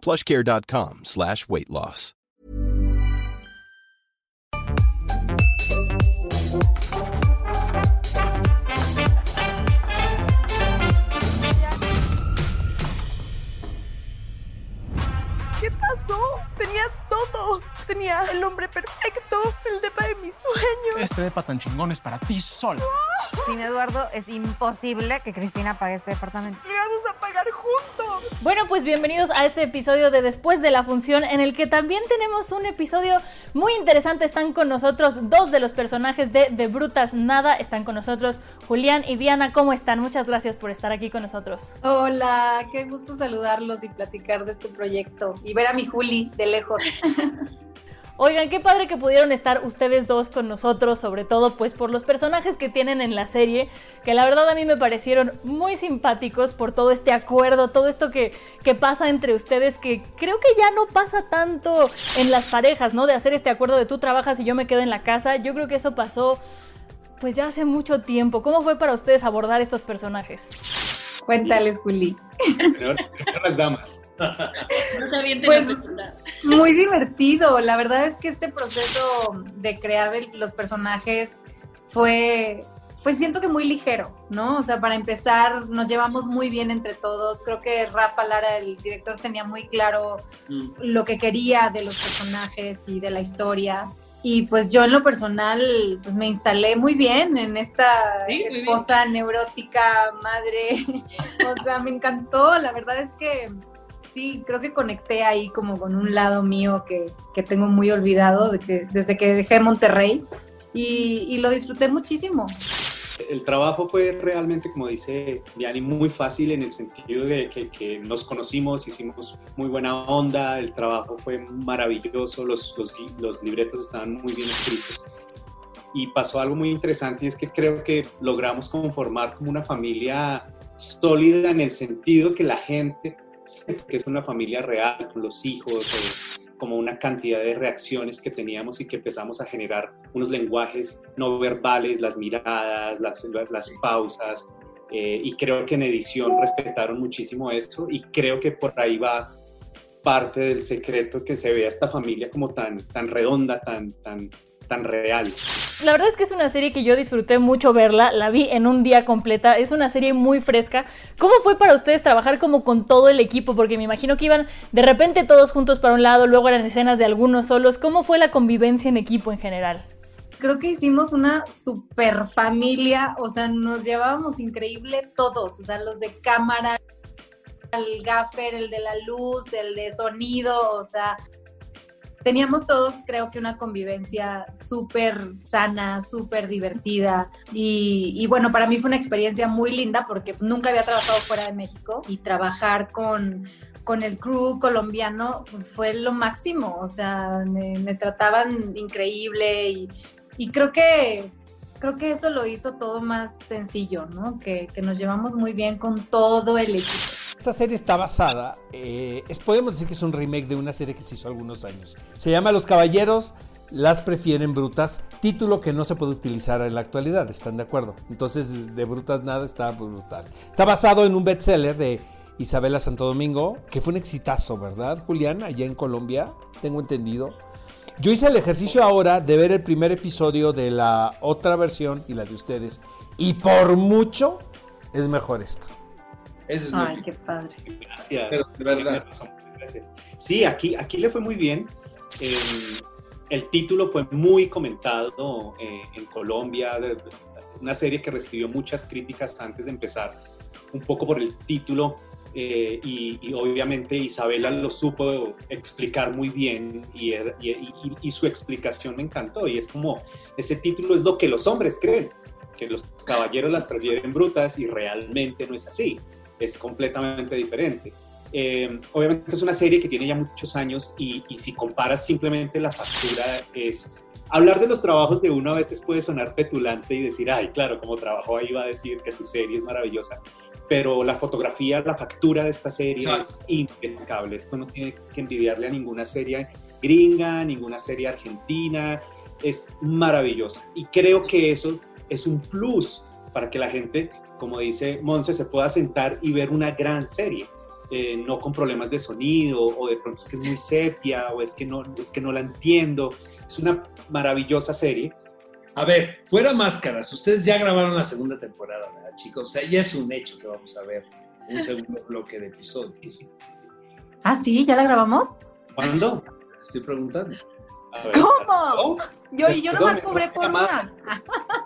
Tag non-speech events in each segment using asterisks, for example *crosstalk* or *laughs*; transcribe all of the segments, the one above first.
plushcare.com slash weight loss. ¿Qué pasó? Tenía todo. Tenía el hombre perfecto, el depa de mis sueños. Este depa tan chingón es para ti solo. Sin Eduardo es imposible que Cristina pague este departamento. Le vamos a pagar juntos. Bueno, pues bienvenidos a este episodio de Después de la Función, en el que también tenemos un episodio muy interesante. Están con nosotros dos de los personajes de De Brutas Nada. Están con nosotros Julián y Diana. ¿Cómo están? Muchas gracias por estar aquí con nosotros. Hola, qué gusto saludarlos y platicar de este proyecto y ver a mi Juli de lejos. *laughs* Oigan, qué padre que pudieron estar ustedes dos con nosotros, sobre todo pues por los personajes que tienen en la serie, que la verdad a mí me parecieron muy simpáticos por todo este acuerdo, todo esto que, que pasa entre ustedes, que creo que ya no pasa tanto en las parejas, ¿no? De hacer este acuerdo de tú trabajas y yo me quedo en la casa, yo creo que eso pasó pues ya hace mucho tiempo. ¿Cómo fue para ustedes abordar estos personajes? Cuéntales, Juli. Primero, primero las damas. Pues, muy divertido. La verdad es que este proceso de crear el- los personajes fue, pues siento que muy ligero, ¿no? O sea, para empezar, nos llevamos muy bien entre todos. Creo que Rafa Lara, el director, tenía muy claro Mm. lo que quería de los personajes y de la historia. Y pues yo en lo personal, pues me instalé muy bien en esta Sí, esposa neurótica, madre. *laughs* o sea, me encantó. La verdad es que sí, creo que conecté ahí como con un lado mío que, que tengo muy olvidado de que, desde que dejé Monterrey. Y, y lo disfruté muchísimo. El trabajo fue realmente, como dice Diani, muy fácil en el sentido de que, que nos conocimos, hicimos muy buena onda, el trabajo fue maravilloso, los, los, los libretos estaban muy bien escritos. Y pasó algo muy interesante y es que creo que logramos conformar como una familia sólida en el sentido que la gente que es una familia real, con los hijos, eh, como una cantidad de reacciones que teníamos y que empezamos a generar unos lenguajes no verbales, las miradas, las, las pausas, eh, y creo que en edición respetaron muchísimo eso y creo que por ahí va parte del secreto que se ve a esta familia como tan, tan redonda, tan, tan, tan real. La verdad es que es una serie que yo disfruté mucho verla, la vi en un día completa, es una serie muy fresca. ¿Cómo fue para ustedes trabajar como con todo el equipo? Porque me imagino que iban de repente todos juntos para un lado, luego eran escenas de algunos solos. ¿Cómo fue la convivencia en equipo en general? creo que hicimos una super familia, o sea, nos llevábamos increíble todos, o sea, los de cámara, el gaffer, el de la luz, el de sonido, o sea, teníamos todos creo que una convivencia súper sana, súper divertida y, y, bueno, para mí fue una experiencia muy linda porque nunca había trabajado fuera de México y trabajar con con el crew colombiano, pues fue lo máximo, o sea, me, me trataban increíble y, y creo que creo que eso lo hizo todo más sencillo, ¿no? Que, que, nos llevamos muy bien con todo el equipo. Esta serie está basada, eh, es, podemos decir que es un remake de una serie que se hizo algunos años. Se llama Los Caballeros las prefieren brutas, título que no se puede utilizar en la actualidad, ¿están de acuerdo? Entonces, de brutas nada está brutal. Está basado en un bestseller de Isabela Santo Domingo, que fue un exitazo, ¿verdad, Julián? Allá en Colombia, tengo entendido. Yo hice el ejercicio ahora de ver el primer episodio de la otra versión y la de ustedes. Y por mucho es mejor esto. Eso es Ay, muy... qué padre. Gracias. De verdad. Gracias. Sí, aquí, aquí le fue muy bien. Eh, el título fue muy comentado eh, en Colombia. Una serie que recibió muchas críticas antes de empezar. Un poco por el título. Eh, y, y, obviamente Isabela lo supo explicar muy bien y, y, y, su explicación me encantó y es como ese título es lo que los hombres creen que los caballeros las prefieren brutas y realmente no es así es completamente diferente Eh, obviamente es una serie que tiene ya muchos años y, y si comparas simplemente la factura es hablar de los trabajos de uno a veces puede sonar petulante y decir, ay, claro, como trabajó ahí va a decir que su serie es maravillosa, pero la fotografía, la factura de esta serie es impecable. Esto no tiene que envidiarle a ninguna serie gringa, ninguna serie argentina, es maravillosa. Y creo que eso es un plus para que la gente, como dice Monse, se pueda sentar y ver una gran serie. Eh, no con problemas de sonido o de pronto es que es muy sepia o es que no, es que no la entiendo. Es una maravillosa serie. A ver, fuera máscaras, ustedes ya grabaron la segunda temporada, ¿verdad, chicos? O sea, ya es un hecho que vamos a ver un *laughs* segundo bloque de episodios. Ah, sí, ¿ya la grabamos? ¿Cuándo? Estoy preguntando. Ver, ¿Cómo? Yo, yo nomás cobré por una.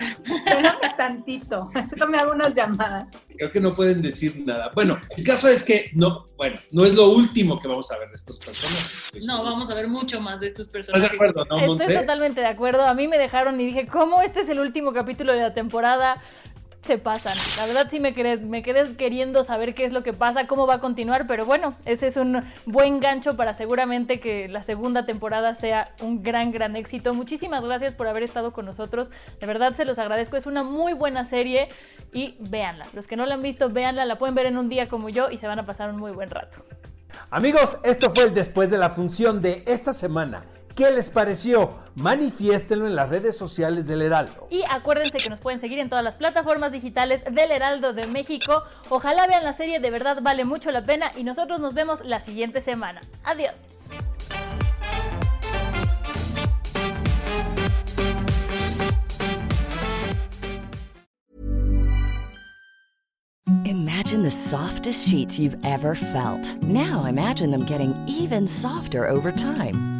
*laughs* Tantito. *laughs* Me hago unas llamadas. Creo que no pueden decir nada. Bueno, el caso es que no, bueno, no es lo último que vamos a ver de estos personajes. No, vamos a ver mucho más de estos ¿Estás de personajes. acuerdo, no, Estoy totalmente de acuerdo. A mí me dejaron y dije, ¿cómo este es el último capítulo de la temporada? Se pasan. La verdad sí me quedé, me quedé queriendo saber qué es lo que pasa, cómo va a continuar, pero bueno, ese es un buen gancho para seguramente que la segunda temporada sea un gran, gran éxito. Muchísimas gracias por haber estado con nosotros. De verdad se los agradezco. Es una muy buena serie y véanla. Los que no la han visto, véanla. La pueden ver en un día como yo y se van a pasar un muy buen rato. Amigos, esto fue el después de la función de esta semana. ¿Qué les pareció? Manifiéstenlo en las redes sociales del Heraldo. Y acuérdense que nos pueden seguir en todas las plataformas digitales del Heraldo de México. Ojalá vean la serie, de verdad vale mucho la pena y nosotros nos vemos la siguiente semana. Adiós. Imagine the softest sheets you've ever felt. Now imagine them getting even softer over time.